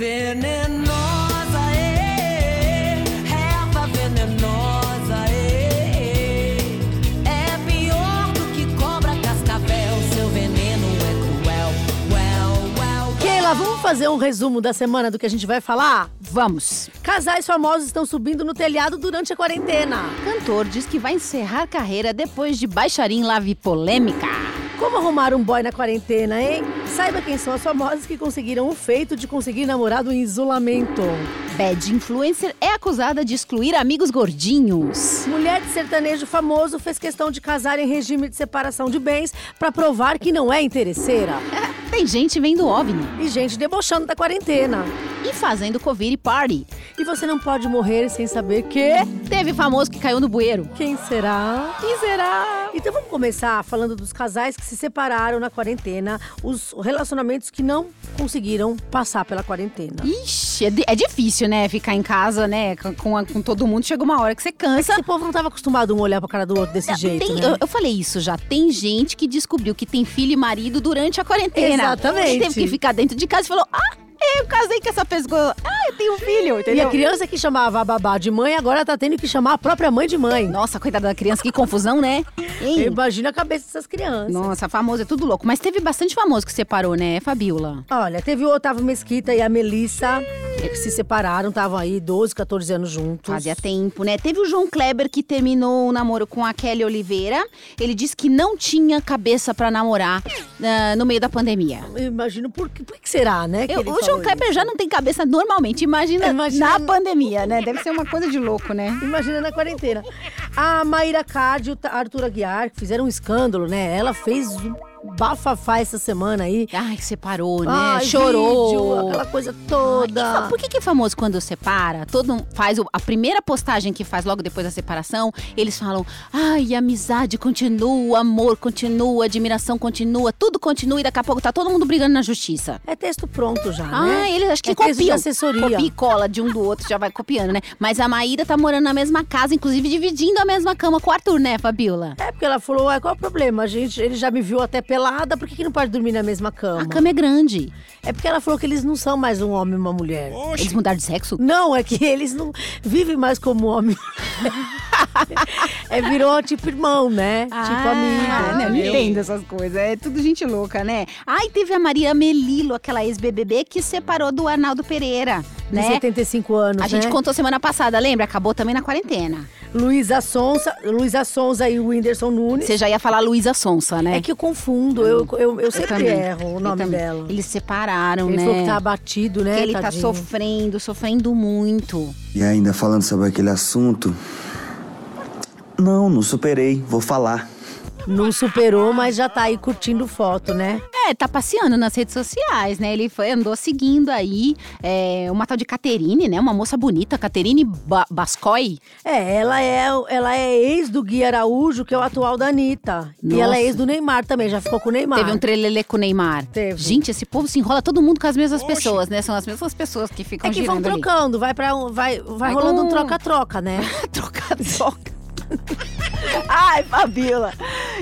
Venenosa, é, erva venenosa, é, é pior do que cobra cascavel. Seu veneno é cruel, well, well. Keila, vamos fazer um resumo da semana do que a gente vai falar? Vamos. Casais famosos estão subindo no telhado durante a quarentena. Cantor diz que vai encerrar carreira depois de baixarim lave polêmica. Como arrumar um boy na quarentena, hein? Saiba quem são as famosas que conseguiram o feito de conseguir namorado em isolamento. Bad influencer é acusada de excluir amigos gordinhos. Mulher de sertanejo famoso fez questão de casar em regime de separação de bens pra provar que não é interesseira. Tem gente vendo OVNI E gente debochando da quarentena. e fazendo Covid party. E você não pode morrer sem saber que. Teve famoso que caiu no bueiro. Quem será? Quem será? Então vamos começar falando dos casais que se separaram na quarentena, os relacionamentos que não conseguiram passar pela quarentena. Ixi, é, é difícil, né? Ficar em casa, né? Com, com todo mundo. Chega uma hora que você cansa. Esse povo não estava acostumado um olhar pra cara do outro desse jeito, Tem- né? eu, eu falei isso já. Tem gente que descobriu que tem filho e marido durante a quarentena. Exatamente. Teve que ficar dentro de casa e falou: Ah, eu casei com essa pessoa. Ah, eu tenho um filho, E entendeu? a criança que chamava a babá de mãe, agora tá tendo que chamar a própria mãe de mãe. Nossa, coitada da criança, que confusão, né? Imagina a cabeça dessas crianças. Nossa, famoso é tudo louco. Mas teve bastante famoso que separou, né, Fabiola? Olha, teve o Otávio Mesquita e a Melissa, que se separaram, estavam aí 12, 14 anos juntos. Fazia tempo, né? Teve o João Kleber que terminou o namoro com a Kelly Oliveira. Ele disse que não tinha cabeça pra namorar ah, no meio da pandemia. Eu imagino por que, por que será, né? que Eu- o João Kleber isso? já não tem cabeça normalmente. Imagina, Imagina- na pandemia, né? Deve ser uma coisa de louco, né? Imagina na quarentena. A Maíra Card e o Arthur Aguiar fizeram um escândalo, né? Ela fez bafafá essa semana aí. Ai, separou, né? Ai, Chorou. vídeo, aquela coisa toda. Por que, que é famoso quando separa? Todo um- faz o- a primeira postagem que faz logo depois da separação, eles falam: ai, amizade continua, amor continua, admiração continua, tudo continua e daqui a pouco tá todo mundo brigando na justiça. É texto pronto já, Ah, né? eles acho que é texto de copiam. assessoria. Copia e cola de um do outro, já vai copiando, né? Mas a Maíra tá morando na mesma casa, inclusive dividindo a mesma cama com o Arthur, né, Fabiola? É porque ela falou, ué, qual é o problema? A gente, ele já me viu até pelada, por que, que não pode dormir na mesma cama? A cama é grande. É porque ela falou que eles não são mais um homem e uma mulher. Eles mudaram de sexo? Não, é que eles não vivem mais como homem. é, virou tipo irmão, né? tipo Ah, amigo. não, não entendo essas coisas. É tudo gente louca, né? Ai, teve a Maria Melilo, aquela ex-BBB, que separou do Arnaldo Pereira, De né? 75 anos, A gente né? contou semana passada, lembra? Acabou também na quarentena. Luísa Sonsa, Luísa Sonza e o Whindersson Nunes. Você já ia falar Luísa Sonsa, né? É que eu confundo, eu, eu, eu sempre também. erro o Eu nome dela. Eles separaram, Ele né? falou que tá abatido, né? que ele tá tadinho? sofrendo, sofrendo muito. E ainda falando sobre aquele assunto. Não, não superei, vou falar. Não superou, mas já tá aí curtindo foto, né? É, tá passeando nas redes sociais, né? Ele foi, andou seguindo aí é, uma tal de Caterine, né? Uma moça bonita, Caterine ba Bascoy. É, ela é, ela é ex do Gui Araújo, que é o atual da Anitta. E Nossa. ela é ex do Neymar também, já ficou com o Neymar. Teve um trelelê com o Neymar. Teve. Gente, esse povo se enrola todo mundo com as mesmas pessoas, né? São as mesmas pessoas que ficam É que vão girando ali. trocando, vai para um, vai, vai, Vai rolando com- um troca-troca, né? troca, troca. Ai, Fabiola.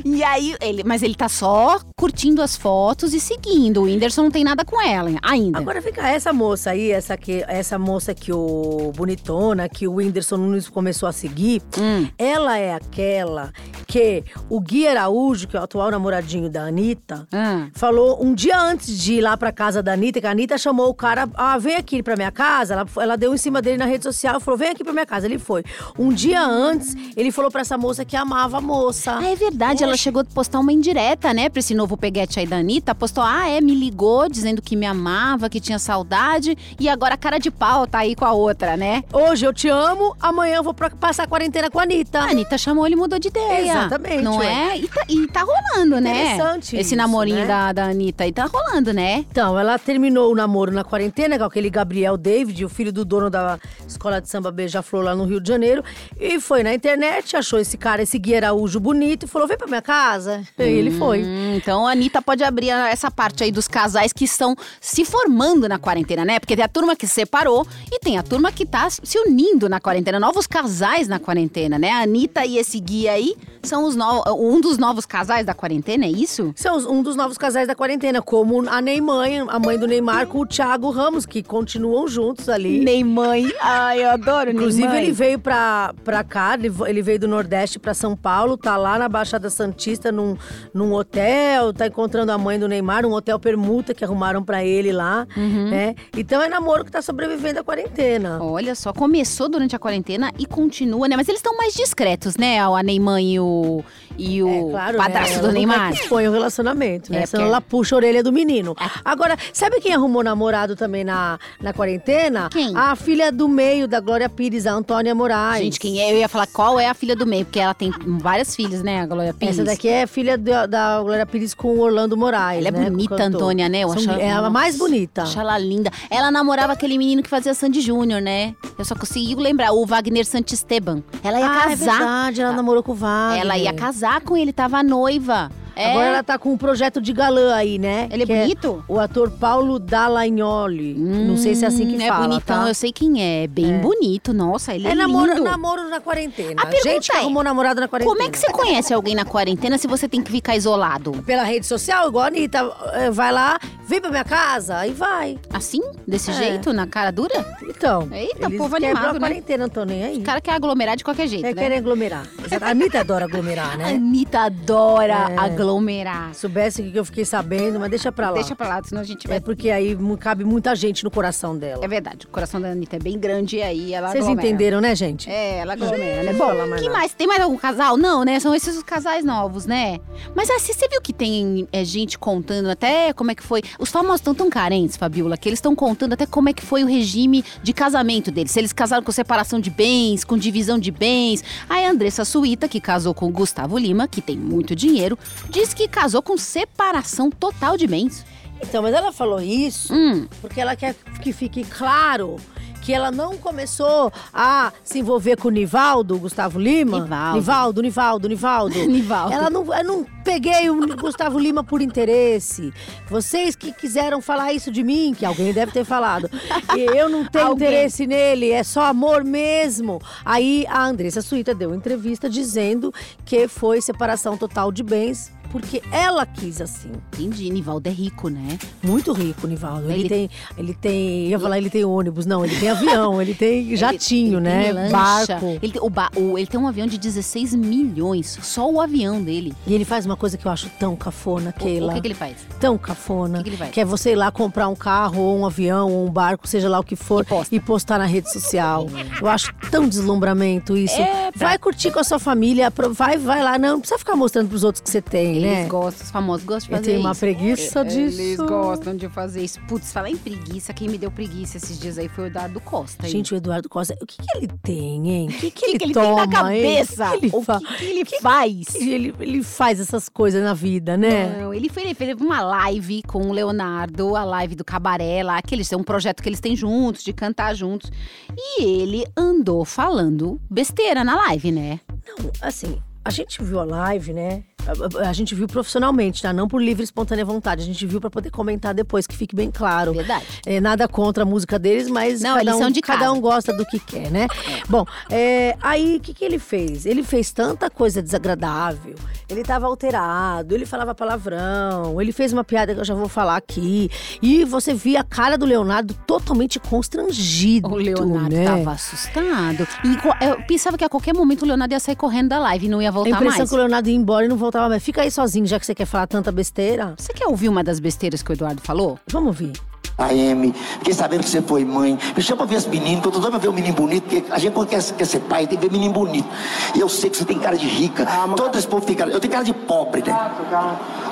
E aí, ele, mas ele tá só curtindo as fotos e seguindo. O Whindersson não tem nada com ela ainda. Agora cá, essa moça aí, essa, que, essa moça que o Bonitona, que o Whindersson Nunes começou a seguir, Hum. ela é aquela que o Gui Araújo, que é o atual namoradinho da Anitta, Ah. falou um dia antes de ir lá pra casa da Anitta, que a Anitta chamou o cara, ah, vem aqui pra minha casa. Ela, ela deu em cima dele na rede social, falou, vem aqui pra minha casa. Ele foi. Um dia antes, ele falou pra essa moça que amava a moça. Ah, é verdade. Ela chegou a postar uma indireta, né? Pra esse novo peguete aí da Anitta. Postou, ah, é, me ligou dizendo que me amava, que tinha saudade. E agora a cara de pau tá aí com a outra, né? Hoje eu te amo, amanhã eu vou passar a quarentena com a Anitta. A Anitta chamou ele mudou de ideia. Exatamente, Não ué. é? E tá, e tá rolando, né? Interessante Esse isso, namorinho né? da, da Anitta aí tá rolando, né? Então, ela terminou o namoro na quarentena com aquele Gabriel David, o filho do dono da escola de samba Beija-Flor lá no Rio de Janeiro. E foi na internet, achou esse cara esse Gui Araújo bonito e falou: vem pra minha casa. E ele foi. Hum, então a Anitta pode abrir essa parte aí dos casais que estão se formando na quarentena, né? Porque tem a turma que se separou e tem a turma que tá se unindo na quarentena. Novos casais na quarentena, né? A Anitta e esse Gui aí são os no... um dos novos casais da quarentena, é isso? São um dos novos casais da quarentena, como a Neymar, a mãe do Neymar com o Thiago Ramos, que continuam juntos ali. Neymar. Ai, eu adoro Inclusive, Neymar. ele veio pra, pra cá, ele veio do Nordeste pra São Paulo, tá lá na Baixada Santista, num, num hotel, tá encontrando a mãe do Neymar, um hotel permuta que arrumaram pra ele lá, Uhum. né? Então é namoro que tá sobrevivendo à quarentena. Olha só, começou durante a quarentena e continua, né? Mas eles estão mais discretos, né? A Neymar e o, e o É, claro, padrasto né? do Ela Neymar. Põe o relacionamento, né? É, Senão porque- ela puxa a orelha do menino. Agora, sabe quem arrumou namorado também na, na quarentena? Quem? A filha do meio da Glória Pires, a Antônia Moraes. Gente, quem é? Eu ia falar qual é a filha do meio, porque ela tem várias filhas, né? A Glória Pires. Essa daqui é filha da, da Glória Pires com o Orlando Moraes. Ela é né, bonita. Antônia, né? Eu São- acho é a mais bonita. Acho ela linda. Ela namorava aquele menino que fazia Sandy Júnior, né? Eu só consegui lembrar, o Wagner Santisteban. Ela ia ah, é casar. verdade, ela namorou com o Wagner. ela ia casar com ele, tava noiva. É. Agora ela tá com um projeto de galã aí, né? Ele é Que bonito? o ator Paulo Dallagnoli. Não sei se é assim que Hum, fala, É bonitão, tá? eu sei quem é. Bem bonito, nossa, ele é, É namoro, lindo. namoro na quarentena. A pergunta Gente que é, arrumou namorado na quarentena. Como é que você conhece alguém na quarentena se você tem que ficar isolado? Pela rede social, igual a Anitta, eh, vai lá, vem pra minha casa, aí vai. Assim? Desse É. jeito? Na cara dura? Então, Eita, povo animado, a né? quarentena, não tô nem aí. O cara quer aglomerar de qualquer jeito, É, né? querem aglomerar. A Anitta adora aglomerar, A né? Anitta adora É. aglomerar. Soubesse o que eu fiquei sabendo, mas deixa pra lá. Deixa pra lá, senão a gente vai... É porque aí cabe muita gente no coração dela. É verdade, o coração da Anitta é bem grande e aí ela Vocês aglomera. entenderam, né, gente? É, ela aglomera, né? Bom, fala mais que nada. mais? Tem mais algum casal? Não, né? São esses os casais novos, né? Mas assim, você viu que tem é, gente contando até como é que foi... Os famosos estão tão carentes, Fabiola, que eles estão contando até como é que foi o regime de casamento deles. Se eles casaram com separação de bens, com divisão de bens. Aí a Andressa Suíta, que casou com o Gustavo Lima, que tem muito dinheiro, diz que casou com separação total de bens. Então, mas ela falou isso Hum, porque ela quer que fique claro que ela não começou a se envolver com o Nivaldo, o Gustavo Lima. Nivaldo. Nivaldo, Nivaldo, Nivaldo. Nivaldo. Ela não, eu não peguei o Gustavo Lima por interesse. Vocês que quiseram falar isso de mim, que alguém deve ter falado. E eu não tenho Alguém. interesse nele, é só amor mesmo. Aí a Andressa Suíta deu entrevista dizendo que foi separação total de bens. Porque ela quis assim. entendi. Nivaldo é rico, né? Muito rico, Nivaldo. Ele, Ele- tem, ele tem, ia falar ele tem ônibus, não, ele tem avião, ele tem jatinho, Ele né? tem. Barco. Ele tem, o ba- o- ele tem um avião de 16 milhões. Só o avião dele. E ele faz uma coisa que eu acho tão cafona, O- Keila. O, que, que ele faz? Tão cafona. O que que ele faz? é você ir lá comprar um carro, ou um avião, ou um barco, seja lá o que for, E posta. e postar na rede social. Eu acho tão deslumbramento isso. É, pra- Vai curtir com a sua família, vai, vai lá. Não, não precisa ficar mostrando pros outros que você tem, Eles né? gostam, os famosos gostam de Eu fazer tenho uma isso. preguiça disso. Eles gostam de fazer isso. Putz, falar em preguiça, quem me deu preguiça esses dias aí foi o Eduardo Costa. hein? Gente, o Eduardo Costa, o que, que ele tem, hein? O que, que, que, ele, que ele toma, tem na hein? cabeça? O que, que ele O que, que ele faz? Ele, ele faz essas coisas na vida, né? Não, ele, foi, ele fez uma live com o Leonardo, a live do Cabaré lá, que eles têm um projeto que eles têm juntos, de cantar juntos. E ele andou falando besteira na live, né? Não, assim, a gente viu a live, né? A, a- a gente viu profissionalmente, tá? Não por livre e espontânea vontade. A gente viu pra poder comentar depois, que fique bem claro. Verdade. É, nada contra a música deles, mas Não, cada, um, cada um gosta do que quer, né? Bom, é, aí o que, que ele fez? Ele fez tanta coisa desagradável, ele tava alterado, ele falava palavrão, ele fez uma piada que eu já vou falar aqui. E você via a cara do Leonardo totalmente constrangido. O Leonardo né? tava assustado. E eu pensava que a qualquer momento o Leonardo ia sair correndo da live e não ia A voltar impressão mais. que o Leonardo ia embora e não voltava mais. Fica aí sozinho, já que você quer falar tanta besteira. Você quer ouvir uma das besteiras que o Eduardo falou? Vamos ouvir. AM, fiquei sabendo que você foi mãe. Me chama pra ver esse menino, que eu tô doido pra ver um menino bonito, porque a gente quando quer, quer ser pai tem que ver menino bonito. E eu sei que você tem cara de rica. Todo esse povo tem cara. Eu tenho cara de pobre, né?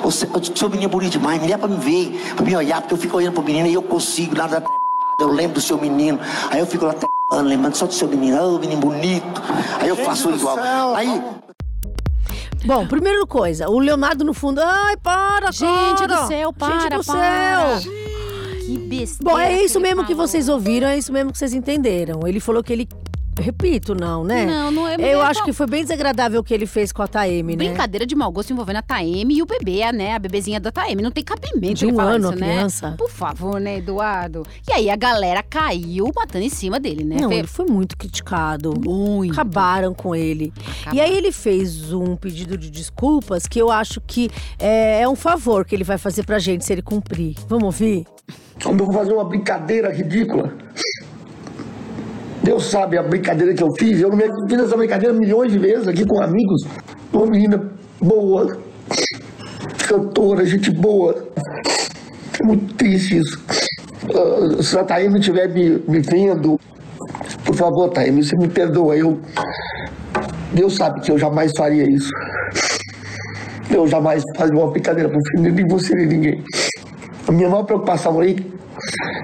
Você, eu sou menino bonito demais, me dá pra me ver, pra me olhar, porque eu fico olhando pro menino e eu consigo nada eu lembro do seu menino. Aí eu fico lá lembrando só do seu menino, oh, menino bonito. Aí eu faço igual. Aí. Bom, primeira coisa, o Leonardo no fundo. Ai, para, Gente cara! do céu, para, Gente do para. céu! Que besteira. Bom, é isso ele mesmo que vocês ouviram, é isso mesmo que vocês entenderam. Ele falou que ele Repito, não, né? Não, não é- Eu acho que foi bem desagradável o que ele fez com a Taeme, né? Brincadeira de mau gosto envolvendo a Taeme e o bebê, né? A bebezinha da Taeme. Não tem cabimento De ele um falar ano, isso, a né? criança. Por favor, né, Eduardo? E aí a galera caiu matando em cima dele, né? Não, Fe- ele foi muito criticado. Muito. Acabaram com ele. Acabaram. E aí ele fez um pedido de desculpas que eu acho que é, é um favor que ele vai fazer pra gente se ele cumprir. Vamos ouvir? Vou fazer uma brincadeira ridícula. Deus sabe a brincadeira que eu fiz. Eu não fiz essa brincadeira milhões de vezes aqui com amigos. Uma menina boa, cantora, gente boa. É muito triste isso. Ah, se a Taíme estiver me, me vendo, por favor, Taíme, você me perdoa. Eu, Deus sabe que eu jamais faria isso. Eu jamais faria uma brincadeira com filho, nem você nem ninguém. A minha maior preocupação aí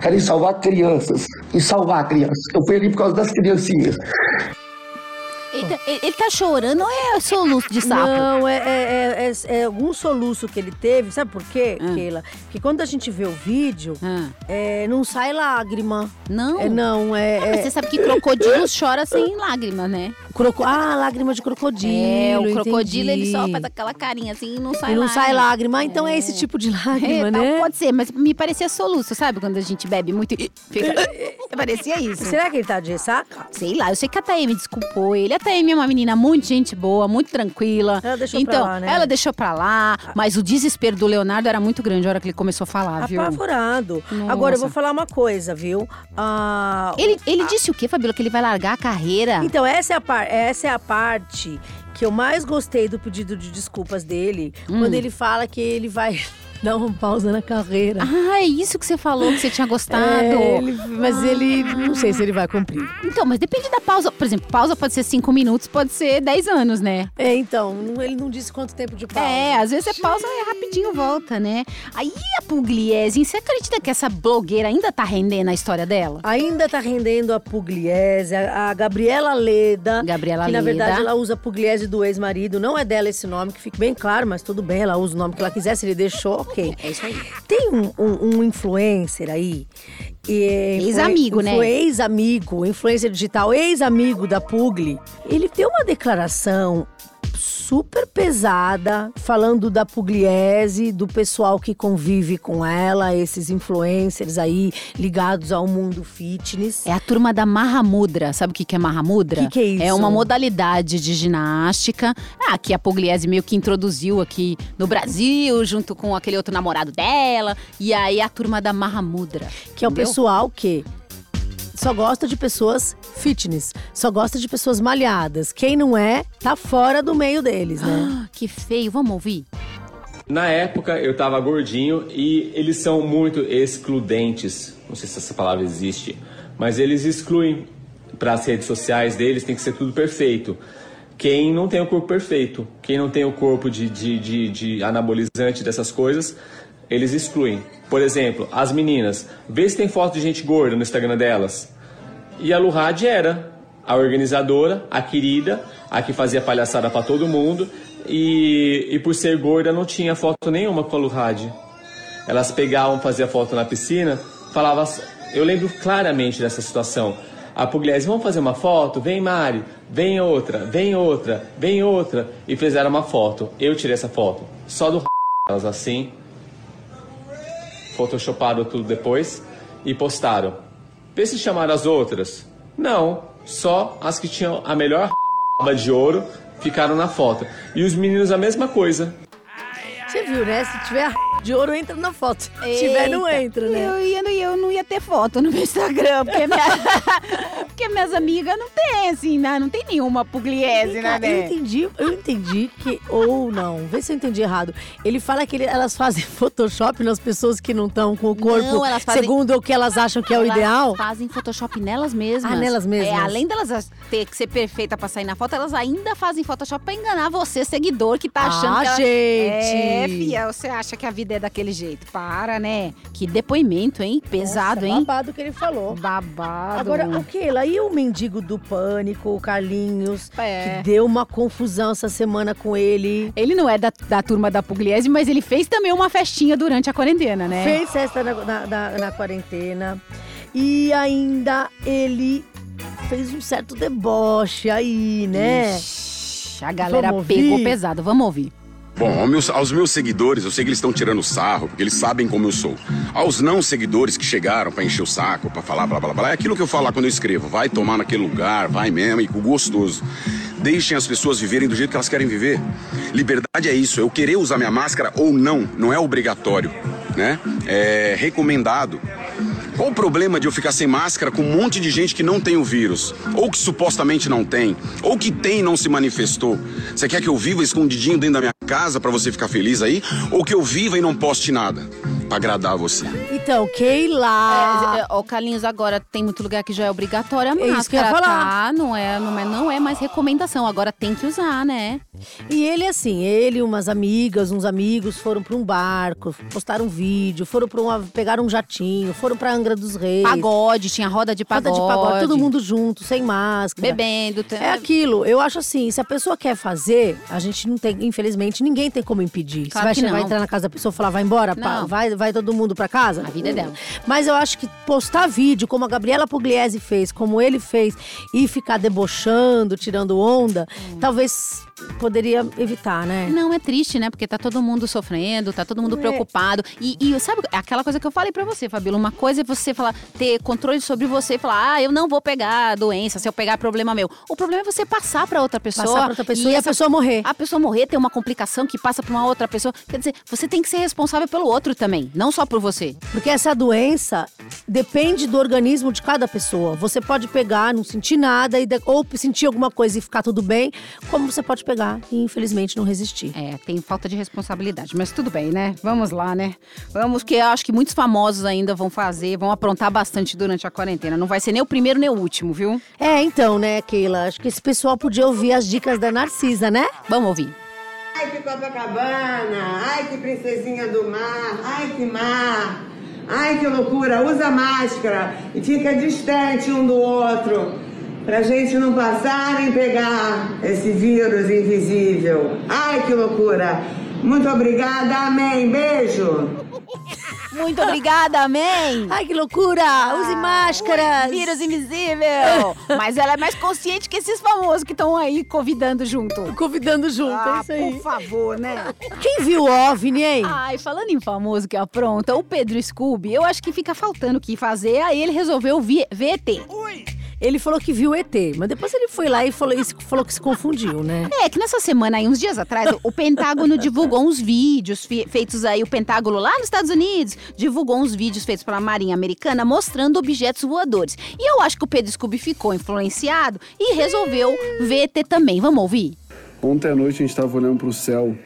era salvar crianças. Em salvar crianças. Eu fui ali por causa das criancinhas. Ele, tá- ele- tá chorando ou é soluço de sapo? Não, é, é, é, é algum soluço que ele teve. Sabe por quê, Ah. Keila? Porque quando a gente vê o vídeo, Ah. é, não sai lágrima. Não? É, não, é. Ah, mas é você sabe que crocodilo chora sem lágrima, né? croco- Ah, lágrima de crocodilo. É, o crocodilo entendi. ele só faz aquela carinha assim e não sai E não sai lágrima. Ah, então é, esse tipo de lágrima, É, né? tal, Pode ser, mas me parecia soluço, sabe? Quando a gente bebe muito e fica... parecia isso. Será que ele tá de ressaca? Sei lá, eu sei que a Taeme desculpou ele. A Taeme é uma menina muito gente boa, muito tranquila. Ela deixou pra então, lá, né? ela deixou pra lá, mas o desespero do Leonardo era muito grande a hora que ele começou a falar, viu? Apavorado. Nossa. Agora, eu vou falar uma coisa, viu? Ah, Ele, ele disse o quê, Fabíola? Que ele vai largar a carreira? Então, essa é, a par- essa é a parte que eu mais gostei do pedido de desculpas dele. Hum. Quando ele fala que ele vai dar uma pausa na carreira. Ah, é isso que você falou, que você tinha gostado. É, ele- mas ele, não sei se ele vai cumprir. Então, mas depende da pausa. Por exemplo, pausa pode ser cinco minutos, pode ser 10 anos, né? É, então, ele não disse quanto tempo de pausa. É, às vezes é pausa e rapidinho volta, né? Aí a Pugliese, você acredita que essa blogueira ainda tá rendendo a história dela? Ainda tá rendendo a Pugliese, a, a Gabriela Leda. Gabriela que, na Leda. verdade, ela usa Pugliese do ex-marido. Não é dela esse nome, que fique bem claro, mas tudo bem, ela usa o nome que ela quiser, se ele deixou, ok. É isso aí. Tem um, um- um influencer aí. é Ex-amigo, né? Ex-amigo, influencer digital, ex-amigo da Pugli. Ele deu uma declaração super pesada, falando da Pugliese, do pessoal que convive com ela, esses influencers aí ligados ao mundo fitness. É a turma da Mahamudra. Sabe o que que é Mahamudra? Que que é isso? É uma modalidade de ginástica. Ah, que a Pugliese meio que introduziu aqui no Brasil, junto com aquele outro namorado dela. E aí a turma da Mahamudra. Que é o entendeu? pessoal que só gosta de pessoas fitness, só gosta de pessoas malhadas. Quem não é, tá fora do meio deles, né? Ah, que feio. Vamos ouvir? Na época eu tava gordinho e eles são muito excludentes. Não sei se essa palavra existe, mas eles excluem para as redes sociais deles, tem que ser tudo perfeito. Quem não tem o corpo perfeito, quem não tem o corpo de, de, de, de anabolizante dessas coisas, eles excluem. Por exemplo, as meninas, vê se tem foto de gente gorda no Instagram delas. E a Luhad era a organizadora, a querida, a que fazia palhaçada pra todo mundo. E, e por ser gorda não tinha foto nenhuma com a Luhad. Elas pegavam, faziam foto na piscina, falavam. Eu lembro claramente dessa situação. A Pugliese, vamos fazer uma foto? Vem Mari, vem outra, vem outra, vem outra. E fizeram uma foto. Eu tirei essa foto. Só do elas assim. Photoshoparam tudo depois e postaram. Vê se chamaram as outras. Não, só as que tinham a melhor raba de ouro ficaram na foto. E os meninos a mesma coisa. Você viu, né? Se tiver de ouro, entra na foto. Se tiver, não Eita. entra, né? Eu, ia, eu não ia ter foto no meu Instagram, porque, minha- porque minhas amigas não tem, assim, né? Não tem nenhuma pugliese, né? Eu entendi, eu entendi que. Ou não, vê se eu entendi errado. Ele fala que ele- elas fazem Photoshop nas pessoas que não estão com o corpo Não, elas fazem- segundo o que elas acham que é o Elas ideal. fazem Photoshop nelas mesmas. Ah, nelas mesmas. É, além delas ter que ser perfeita pra sair na foto, elas ainda fazem Photoshop pra enganar você, seguidor, que tá achando Ah, que ela... gente! É, fia, você acha que a vida é daquele jeito. Para, né? Que depoimento, hein? Pesado, Nossa, hein? Babado que ele falou. Babado. Agora, o que? E o mendigo do pânico, o Carlinhos, É. que deu uma confusão essa semana com ele. Ele não é da, da turma da Pugliese, mas ele fez também uma festinha durante a quarentena, né? Fez festa na, na- na- na quarentena. E ainda ele fez um certo deboche aí, né? Ixi, A galera pegou pesado. Vamos ouvir. Bom, aos meus, aos meus seguidores, eu sei que eles estão tirando sarro, porque eles sabem como eu sou. Aos não seguidores que chegaram pra encher o saco, pra falar blá blá blá, é aquilo que eu falo quando eu escrevo. Vai tomar naquele lugar, vai mesmo, e com gostoso. Deixem as pessoas viverem do jeito que elas querem viver. Liberdade é isso, eu querer usar minha máscara ou não, não é obrigatório, né? É recomendado. Qual o problema de eu ficar sem máscara com um monte de gente que não tem o vírus? Ou que supostamente não tem? Ou que tem e não se manifestou? Você quer que eu viva escondidinho dentro da minha casa pra você ficar feliz aí? Ou que eu viva e não poste nada? Pra agradar você? Então, Keila. É, é, Ó, Carlinhos, agora tem muito lugar que já é obrigatória a É máscara, isso que eu ia falar. tá? Não é, não, é, não é mais recomendação, agora tem que usar, né? E ele, assim, ele e umas amigas, uns amigos foram pra um barco, postaram um vídeo, foram pra uma. pegaram um jatinho, foram pra Angra dos Reis. Pagode, tinha roda de Roda pagode. de pagode, todo mundo junto, sem máscara. Bebendo. tá- É aquilo, eu acho assim, se a pessoa quer fazer, a gente não tem, infelizmente, ninguém tem como impedir. Claro você que vai, vai não. entrar na casa da pessoa e falar, vai embora, pá, Não. vai, vai todo mundo pra casa? A vida é dela. Mas eu acho que postar vídeo, como a Gabriela Pugliese fez, como ele fez, e ficar debochando, tirando onda, talvez poderia evitar, né? Não, é triste, né? Porque tá todo mundo sofrendo, tá todo mundo É. preocupado. E, e sabe aquela coisa que eu falei pra você, Fabíola? Uma coisa é você falar, ter controle sobre você e falar, ah, eu não vou pegar a doença, se eu pegar, problema meu. O problema é você passar pra outra pessoa. Passar pra outra pessoa e a essa- pessoa morrer. A pessoa morrer, ter uma complicação que passa pra uma outra pessoa. Quer dizer, você tem que ser responsável pelo outro também, não só por você. Porque essa doença depende do organismo de cada pessoa. Você pode pegar, não sentir nada, e ou sentir alguma coisa e ficar tudo bem, como você pode pegar e infelizmente não resistir. É, tem falta de responsabilidade, mas tudo bem, né? Vamos lá, né? Vamos, que eu acho que muitos famosos ainda vão fazer, vão aprontar bastante durante a quarentena. Não vai ser nem o primeiro nem o último, viu? É, então, né, Keila? Acho que esse pessoal podia ouvir as dicas da Narcisa, né? Vamos ouvir. Ai, que Copacabana! Ai, que princesinha do mar! Ai, que mar! Ai, que loucura! Usa máscara e fica distante um do outro. Pra gente não passar nem pegar esse vírus invisível. Ai, que loucura! Muito obrigada, amém! Beijo! Muito obrigada, amém! Ai, que loucura! Use máscaras! Vírus invisível! Mas ela é mais consciente que esses famosos que estão aí convidando junto. Convidando junto, é Ah, isso aí. por favor, né? Quem viu o OVNI, hein? Ai, falando em famoso que apronta, o Pedro Scooby, eu acho que fica faltando o que fazer, aí ele resolveu ver ET. Ele falou que viu o ET, mas depois ele foi lá e falou, e falou que se confundiu, né? É, que nessa semana aí, uns dias atrás, o Pentágono divulgou uns vídeos feitos aí, o Pentágono lá nos Estados Unidos, divulgou uns vídeos feitos pela Marinha Americana mostrando objetos voadores. E eu acho que o Pedro Scooby ficou influenciado e resolveu ver ET também. Vamos ouvir? Ontem à noite a gente estava olhando para o céu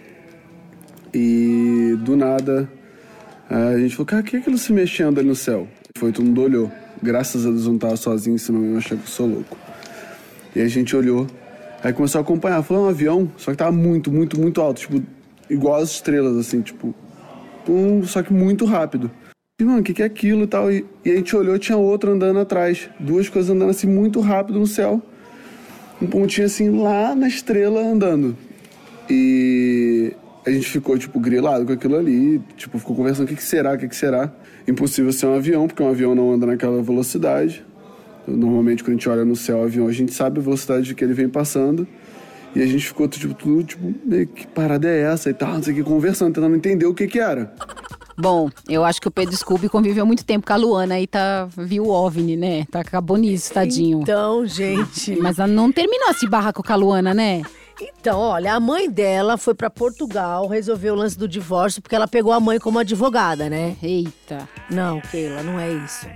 e do nada a gente falou, cara, o que é aquilo se mexendo ali no céu? Foi, todo mundo olhou. Graças a Deus eu não tava sozinho, senão eu achar que eu sou louco. E a gente olhou, aí começou a acompanhar. Foi um avião, só que tava muito, muito, muito alto, tipo, igual as estrelas, assim, tipo, só que muito rápido. E, mano, o que, que é aquilo e tal? E, e a gente olhou tinha outro andando atrás. Duas coisas andando assim muito rápido no céu um pontinho assim lá na estrela andando. E a gente ficou, tipo, grilado com aquilo ali, tipo, ficou conversando o que, que será, o que, que será. Impossível ser um avião, porque um avião não anda naquela velocidade. Normalmente, quando a gente olha no céu o avião, a gente sabe a velocidade que ele vem passando. E a gente ficou, tipo, tudo, tipo, meio que parada é essa e tal, não sei o que, conversando, tentando entender o que que era. Bom, eu acho que o Pedro Scooby conviveu muito tempo com a Luana e tá, viu o OVNI, né? Tá, acabou nisso, tadinho. Então, gente. Mas ela não terminou esse barraco com a Luana, né? Então, olha, a mãe dela foi pra Portugal resolver o lance do divórcio porque ela pegou a mãe como advogada, né? Eita. Não, Keila, não é isso.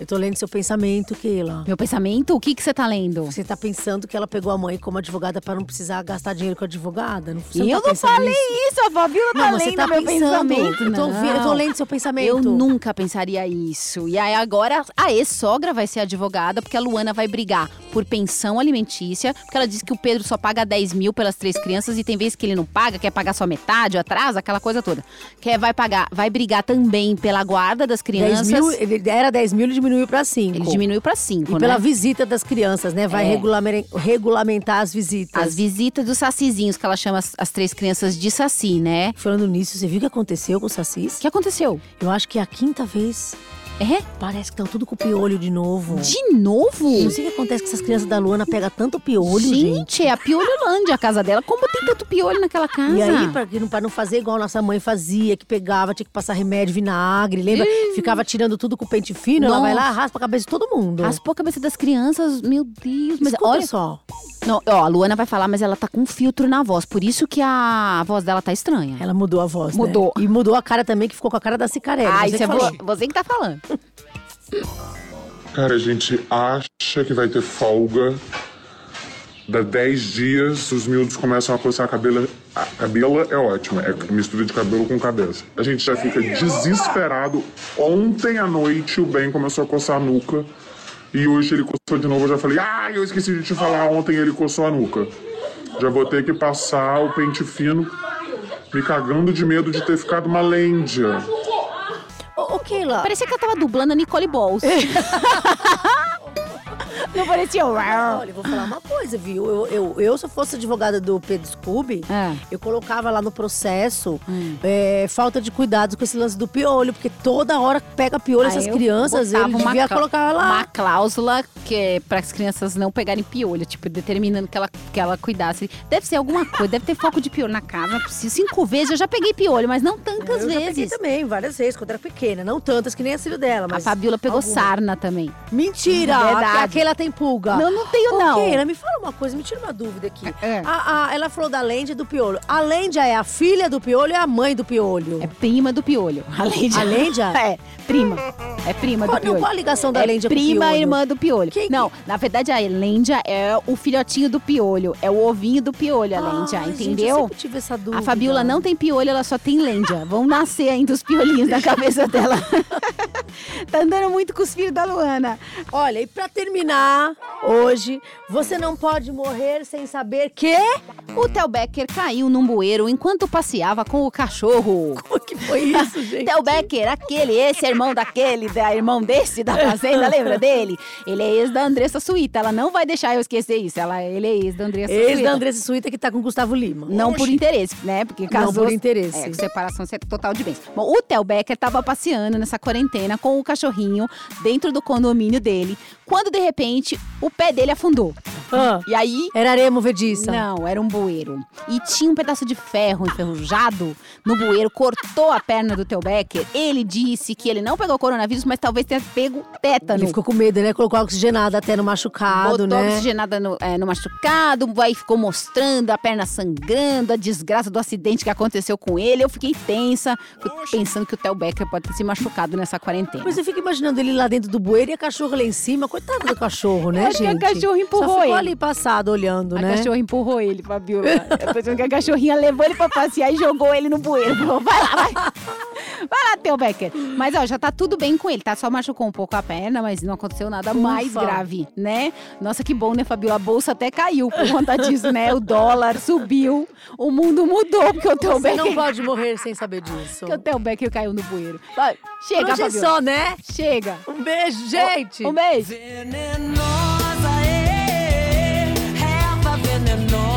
Eu tô lendo seu pensamento, Keila. Meu pensamento? O que que você tá lendo? Você tá pensando que ela pegou a mãe como advogada pra não precisar gastar dinheiro com a advogada? Não, você E tá eu não falei isso, a Fabiola Não, tá você lendo tá meu pensando. pensamento. Eu tô ouvindo- eu tô Não. lendo seu pensamento. Eu nunca pensaria isso. E aí agora a ex-sogra vai ser advogada, porque a Luana vai brigar por pensão alimentícia, porque ela disse que o Pedro só paga 10 mil pelas três crianças e tem vezes que ele não paga, quer pagar só metade, atrasa, aquela coisa toda. Quer, vai pagar, vai brigar também pela guarda das 10 crianças. mil, ele era 10 mil, ele diminuiu pra 5. Ele diminuiu pra 5, E né? pela visita das crianças, né? Vai É. regulamenta- regulamentar as visitas. As visitas dos sacizinhos, que ela chama as, as três crianças de saci, né? Falando nisso, você viu o que aconteceu com o Sacis? O que aconteceu? Eu acho que é a quinta vez É? Parece que estão tudo com piolho de novo. De novo? Não sei o que acontece que essas crianças da Luana pegam tanto piolho, gente. Gente, é a Piolholândia a casa dela. Como tem tanto piolho naquela casa? E aí, pra, pra não fazer igual nossa mãe fazia, que pegava, tinha que passar remédio, vinagre, lembra? Ficava tirando tudo com pente fino, ela vai lá, Nossa. raspa a cabeça de todo mundo. Raspou a cabeça das crianças, meu Deus. Mas Escuta olha só. Não, ó, a Luana vai falar, mas ela tá com um filtro na voz. Por isso que a voz dela tá estranha. Ela mudou a voz, né? Mudou. E mudou a cara também, que ficou com a cara da Cicarelli. Ai, você que falou. você, você que tá falando. Cara, a gente acha que vai ter folga. Dá 10 dias, os miúdos começam a coçar a cabelo. A cabelo é ótima, é mistura de cabelo com cabeça. A gente já fica desesperado. Ontem à noite o Ben começou a coçar a nuca. E hoje ele coçou de novo. Eu já falei, ah, eu esqueci de te falar. Ontem ele coçou a nuca. Já vou ter que passar o pente fino, me cagando de medo de ter ficado uma lêndia. Ô, Keila. Parecia que ela tava dublando a Nicole Balls. Não parecia o... Olha, eu vou falar uma coisa, viu? Eu, eu, eu, se eu fosse advogada do Pedro Scooby, É. eu colocava lá no processo Hum. é, falta de cuidados com esse lance do piolho, porque toda hora pega piolho Aí essas eu crianças, ele devia colocar lá. Uma cláusula que é para as crianças não pegarem piolho, tipo, determinando que ela, que ela cuidasse. Deve ser alguma coisa, deve ter foco de piolho na casa, não é possível. Cinco vezes eu já peguei piolho, mas não tantas eu já peguei vezes. também, várias vezes, quando era pequena. Não tantas que nem a filho dela, A mas... Fabiola pegou algumas. sarna também. Mentira! Verdade. Aquela tem pulga. Não, não tenho, Ô, não. Keila, me fala uma coisa, me tira uma dúvida aqui. É. A- a- ela falou da Lêndia e do piolho. A Lêndia é a filha do piolho ou é a mãe do piolho? É prima do piolho. A Lêndia. A Lêndia? É, prima. É prima Qual- do piolho. qual a ligação da é Lêndia com o prima irmã do piolho. Que- Não, na verdade a Lêndia é o filhotinho do piolho. É o ovinho do piolho, a Ai, gente, entendeu? eu sempre tive essa dúvida. A Fabiola não tem piolho, ela só tem lêndia. Vão nascer ainda os piolinhos na cabeça dela. tá andando muito com os filhos da Luana. Olha, e pra terminar, hoje, você não pode morrer sem saber que... O Theo Becker caiu num bueiro enquanto passeava com o cachorro. O que foi isso, gente? Theo Becker, aquele, esse é irmão daquele, da irmão desse da fazenda, lembra dele? Ele é ex da Andressa Suíta. Ela não vai deixar eu esquecer isso. Ela, ele é ex da Andressa Ex Suíta. da Andressa Suíta que tá com Gustavo Lima. Não por interesse, né? Porque casou. por interesse. É, separação total de bens. Bom, o Theo Becker tava passeando nessa quarentena com o cachorrinho dentro do condomínio dele, quando de repente o pé dele afundou. Ah, E aí. era areia movediça. Não, era um bueiro. E tinha um pedaço de ferro enferrujado no bueiro, cortou a perna do Theo Becker. Ele disse que ele não pegou coronavírus, mas talvez tenha pego tétano. Ele ficou com medo, né? Colocou oxigenado até no machucado, Botou né? oxigenada no, é, no machucado, aí ficou mostrando a perna sangrando, a desgraça do acidente que aconteceu com ele. Eu fiquei tensa, pensando que o Theo Becker pode ter se machucado nessa quarentena. Mas eu fico imaginando ele lá dentro do bueiro e a cachorra lá em cima. Coitado do cachorro, né, Acho que a gente? cachorra empurrou ele. Ali passado, olhando, A né? cachorra empurrou ele, Fabiola. Pensando que a cachorrinha levou ele pra passear e jogou ele no bueiro. Falou, vai lá, vai. Vai lá, Theo Becker. Mas, ó, já tá tudo bem com ele, tá? Só machucou um pouco a perna, mas não aconteceu nada mais Ufa. grave, né? Nossa, que bom, né, Fabiola? A bolsa até caiu por conta disso, né? O dólar subiu, o mundo mudou, porque o Theo Você Becker... não pode morrer sem saber disso. Porque o Theo Becker caiu no bueiro. Vai, chega, hoje é Fabiola. só, né? Chega. Um beijo, gente. Um beijo. Venenosa. no